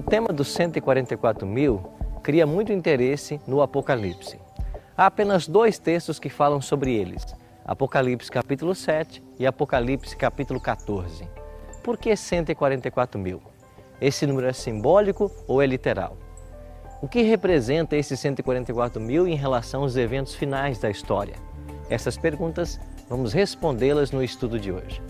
O tema dos 144 mil cria muito interesse no Apocalipse. Há apenas dois textos que falam sobre eles: Apocalipse capítulo 7 e Apocalipse capítulo 14. Por que 144 mil? Esse número é simbólico ou é literal? O que representa esses 144 mil em relação aos eventos finais da história? Essas perguntas vamos respondê-las no estudo de hoje.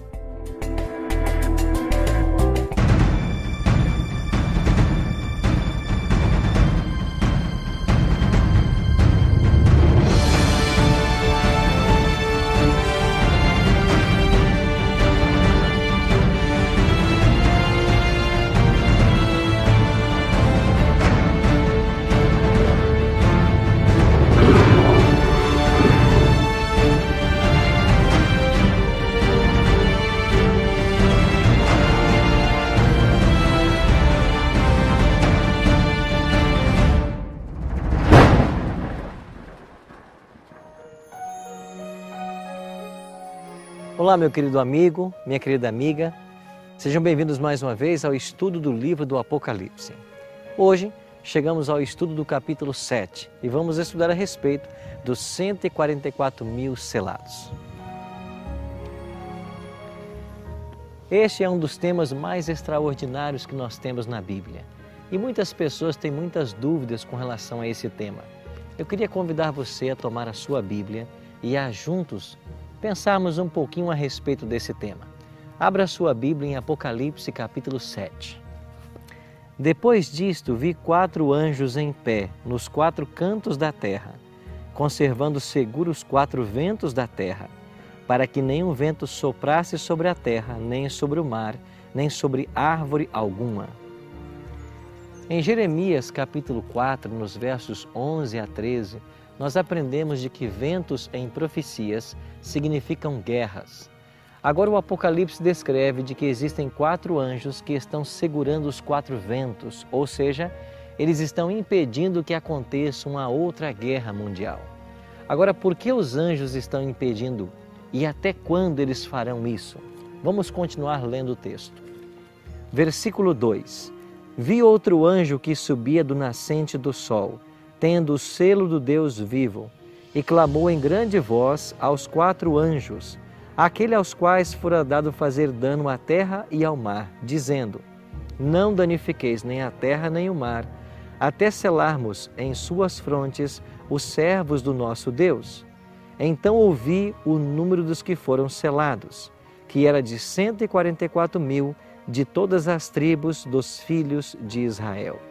Olá, meu querido amigo, minha querida amiga. Sejam bem-vindos mais uma vez ao estudo do livro do Apocalipse. Hoje chegamos ao estudo do capítulo 7 e vamos estudar a respeito dos 144 mil selados. Este é um dos temas mais extraordinários que nós temos na Bíblia e muitas pessoas têm muitas dúvidas com relação a esse tema. Eu queria convidar você a tomar a sua Bíblia e a juntos pensarmos um pouquinho a respeito desse tema. Abra sua Bíblia em Apocalipse capítulo 7. Depois disto, vi quatro anjos em pé nos quatro cantos da terra, conservando seguros os quatro ventos da terra, para que nenhum vento soprasse sobre a terra, nem sobre o mar, nem sobre árvore alguma. Em Jeremias capítulo 4, nos versos 11 a 13, nós aprendemos de que ventos em profecias significam guerras. Agora o Apocalipse descreve de que existem quatro anjos que estão segurando os quatro ventos, ou seja, eles estão impedindo que aconteça uma outra guerra mundial. Agora, por que os anjos estão impedindo e até quando eles farão isso? Vamos continuar lendo o texto. Versículo 2: Vi outro anjo que subia do nascente do sol tendo o selo do Deus vivo, e clamou em grande voz aos quatro anjos, aquele aos quais fora dado fazer dano à terra e ao mar, dizendo: Não danifiqueis nem a terra nem o mar, até selarmos em suas frontes os servos do nosso Deus. Então ouvi o número dos que foram selados, que era de cento e quarenta e quatro mil de todas as tribos dos filhos de Israel.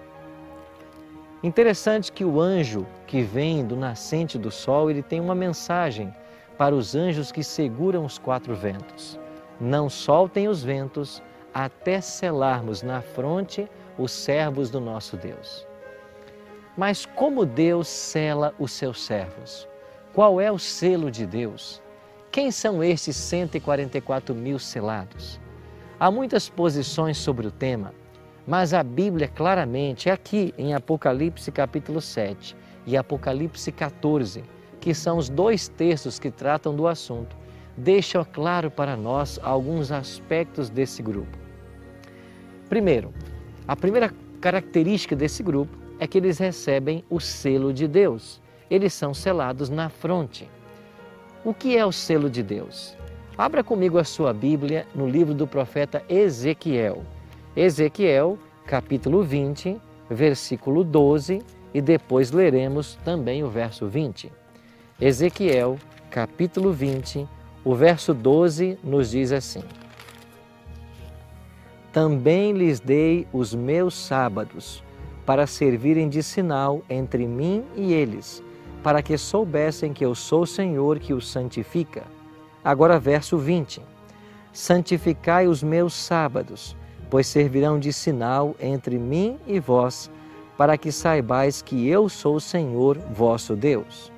Interessante que o anjo que vem do nascente do sol, ele tem uma mensagem para os anjos que seguram os quatro ventos. Não soltem os ventos até selarmos na fronte os servos do nosso Deus. Mas como Deus sela os seus servos? Qual é o selo de Deus? Quem são esses 144 mil selados? Há muitas posições sobre o tema, mas a Bíblia claramente, aqui em Apocalipse capítulo 7 e Apocalipse 14, que são os dois textos que tratam do assunto, deixa claro para nós alguns aspectos desse grupo. Primeiro, a primeira característica desse grupo é que eles recebem o selo de Deus. Eles são selados na fronte. O que é o selo de Deus? Abra comigo a sua Bíblia no livro do profeta Ezequiel. Ezequiel, capítulo 20, versículo 12, e depois leremos também o verso 20. Ezequiel, capítulo 20, o verso 12 nos diz assim: Também lhes dei os meus sábados, para servirem de sinal entre mim e eles, para que soubessem que eu sou o Senhor que os santifica. Agora, verso 20: Santificai os meus sábados, pois servirão de sinal entre mim e vós, para que saibais que eu sou o Senhor vosso Deus.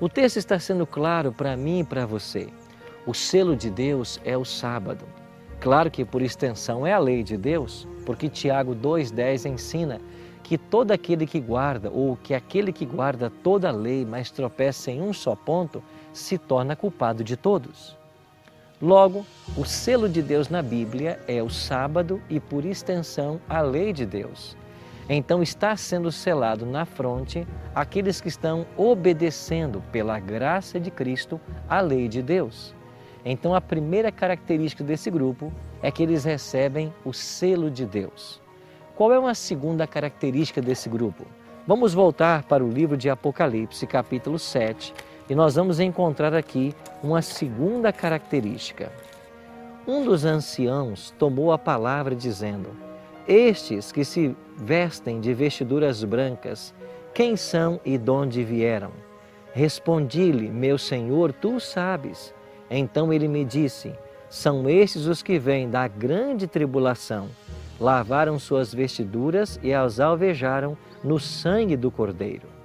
O texto está sendo claro para mim e para você. O selo de Deus é o sábado. Claro que por extensão é a lei de Deus, porque Tiago 2,10 ensina que todo aquele que guarda, ou que aquele que guarda toda a lei, mas tropeça em um só ponto, se torna culpado de todos. Logo, o selo de Deus na Bíblia é o sábado e, por extensão, a lei de Deus. Então está sendo selado na fronte aqueles que estão obedecendo pela graça de Cristo a lei de Deus. Então a primeira característica desse grupo é que eles recebem o selo de Deus. Qual é uma segunda característica desse grupo? Vamos voltar para o livro de Apocalipse, capítulo 7, e nós vamos encontrar aqui uma segunda característica. Um dos anciãos tomou a palavra dizendo: Estes que se vestem de vestiduras brancas, quem são e de onde vieram? Respondi-lhe: Meu senhor, tu sabes. Então ele me disse: São estes os que vêm da grande tribulação. Lavaram suas vestiduras e as alvejaram no sangue do Cordeiro.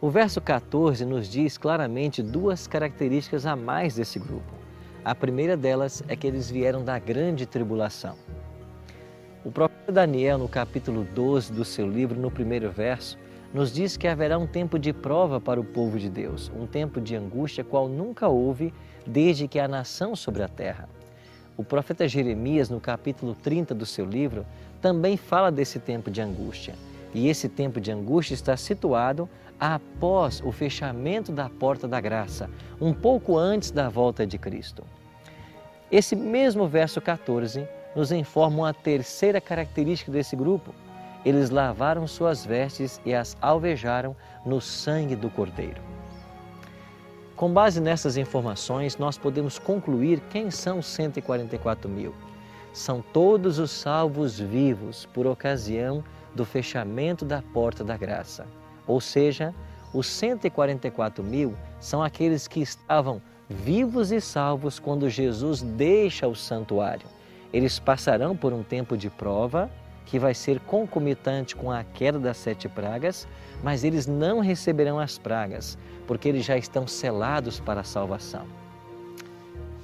O verso 14 nos diz claramente duas características a mais desse grupo. A primeira delas é que eles vieram da grande tribulação. O próprio Daniel, no capítulo 12 do seu livro, no primeiro verso, nos diz que haverá um tempo de prova para o povo de Deus, um tempo de angústia qual nunca houve desde que há nação sobre a terra. O profeta Jeremias, no capítulo 30 do seu livro, também fala desse tempo de angústia. E esse tempo de angústia está situado após o fechamento da porta da graça, um pouco antes da volta de Cristo. Esse mesmo verso 14 nos informa uma terceira característica desse grupo. Eles lavaram suas vestes e as alvejaram no sangue do Cordeiro. Com base nessas informações, nós podemos concluir quem são os 144 mil. São todos os salvos vivos por ocasião do fechamento da porta da graça. Ou seja, os 144 mil são aqueles que estavam vivos e salvos quando Jesus deixa o santuário. Eles passarão por um tempo de prova que vai ser concomitante com a queda das sete pragas, mas eles não receberão as pragas, porque eles já estão selados para a salvação.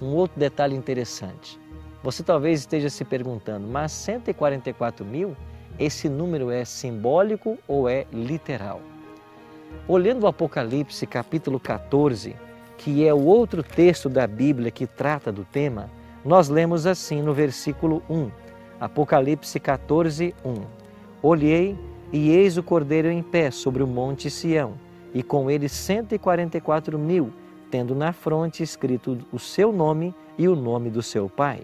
Um outro detalhe interessante. Você talvez esteja se perguntando, mas 144 mil, esse número é simbólico ou é literal? Olhando o Apocalipse capítulo 14, que é o outro texto da Bíblia que trata do tema, nós lemos assim no versículo 1, Apocalipse 14, 1. Olhei e eis o cordeiro em pé sobre o monte Sião, e com ele 144 mil, tendo na fronte escrito o seu nome e o nome do seu pai.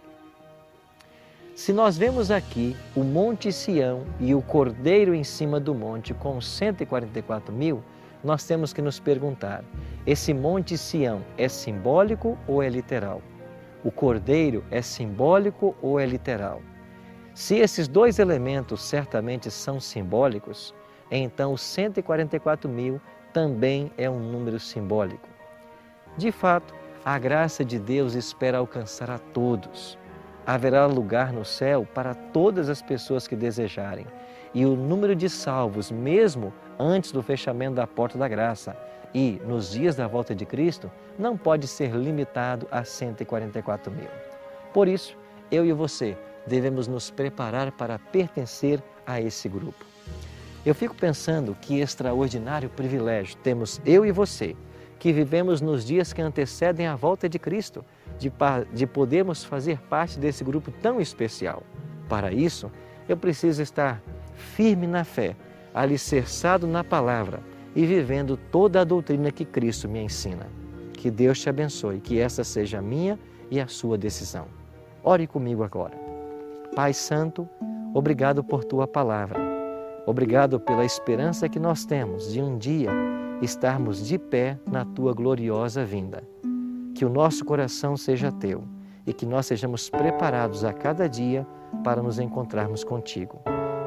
Se nós vemos aqui o Monte Sião e o Cordeiro em cima do monte com 144 mil, nós temos que nos perguntar: esse Monte Sião é simbólico ou é literal? O cordeiro é simbólico ou é literal? Se esses dois elementos certamente são simbólicos, então os 144 mil também é um número simbólico. De fato, a graça de Deus espera alcançar a todos. Haverá lugar no céu para todas as pessoas que desejarem. E o número de salvos, mesmo antes do fechamento da porta da graça e nos dias da volta de Cristo, não pode ser limitado a 144 mil. Por isso, eu e você devemos nos preparar para pertencer a esse grupo. Eu fico pensando que extraordinário privilégio temos eu e você, que vivemos nos dias que antecedem a volta de Cristo, de, de podermos fazer parte desse grupo tão especial. Para isso, eu preciso estar firme na fé alicerçado na palavra e vivendo toda a doutrina que Cristo me ensina. Que Deus te abençoe, que essa seja a minha e a sua decisão. Ore comigo agora. Pai Santo, obrigado por tua palavra. Obrigado pela esperança que nós temos de um dia estarmos de pé na tua gloriosa vinda. Que o nosso coração seja teu e que nós sejamos preparados a cada dia para nos encontrarmos contigo.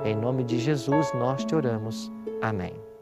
Em nome de Jesus nós te oramos. Amém.